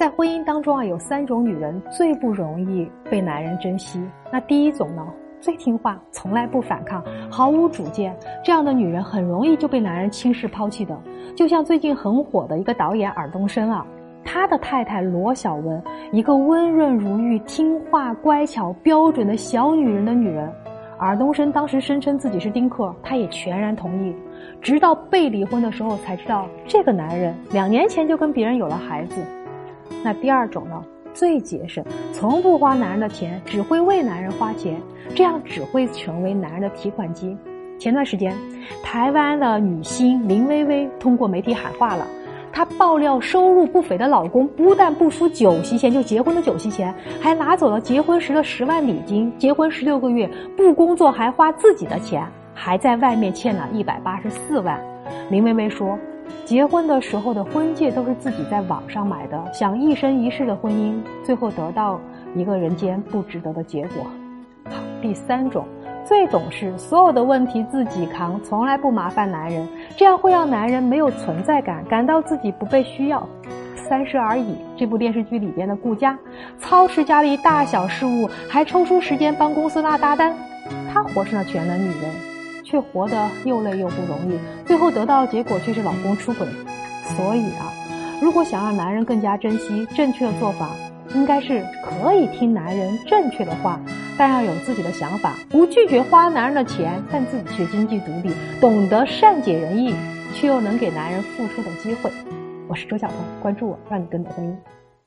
在婚姻当中啊，有三种女人最不容易被男人珍惜。那第一种呢，最听话，从来不反抗，毫无主见，这样的女人很容易就被男人轻视抛弃的。就像最近很火的一个导演尔冬升啊，他的太太罗小文，一个温润如玉、听话乖巧、标准的小女人的女人。尔冬升当时声称自己是丁克，他也全然同意。直到被离婚的时候，才知道这个男人两年前就跟别人有了孩子。那第二种呢，最节省，从不花男人的钱，只会为男人花钱，这样只会成为男人的提款机。前段时间，台湾的女星林薇薇通过媒体喊话了。她爆料，收入不菲的老公不但不输酒席钱，就结婚的酒席钱，还拿走了结婚时的十万礼金。结婚十六个月不工作，还花自己的钱，还在外面欠了一百八十四万。林薇薇说，结婚的时候的婚戒都是自己在网上买的，想一生一世的婚姻，最后得到一个人间不值得的结果。好，第三种。最懂事，所有的问题自己扛，从来不麻烦男人，这样会让男人没有存在感，感到自己不被需要。三十而已这部电视剧里边的顾佳，操持家里大小事务，还抽出时间帮公司拉大单。她活成了全能女人，却活得又累又不容易，最后得到的结果却是老公出轨。所以啊，如果想让男人更加珍惜，正确的做法。应该是可以听男人正确的话，但要有自己的想法，不拒绝花男人的钱，但自己却经济独立，懂得善解人意，却又能给男人付出的机会。我是周晓彤，关注我，让你更懂婚姻。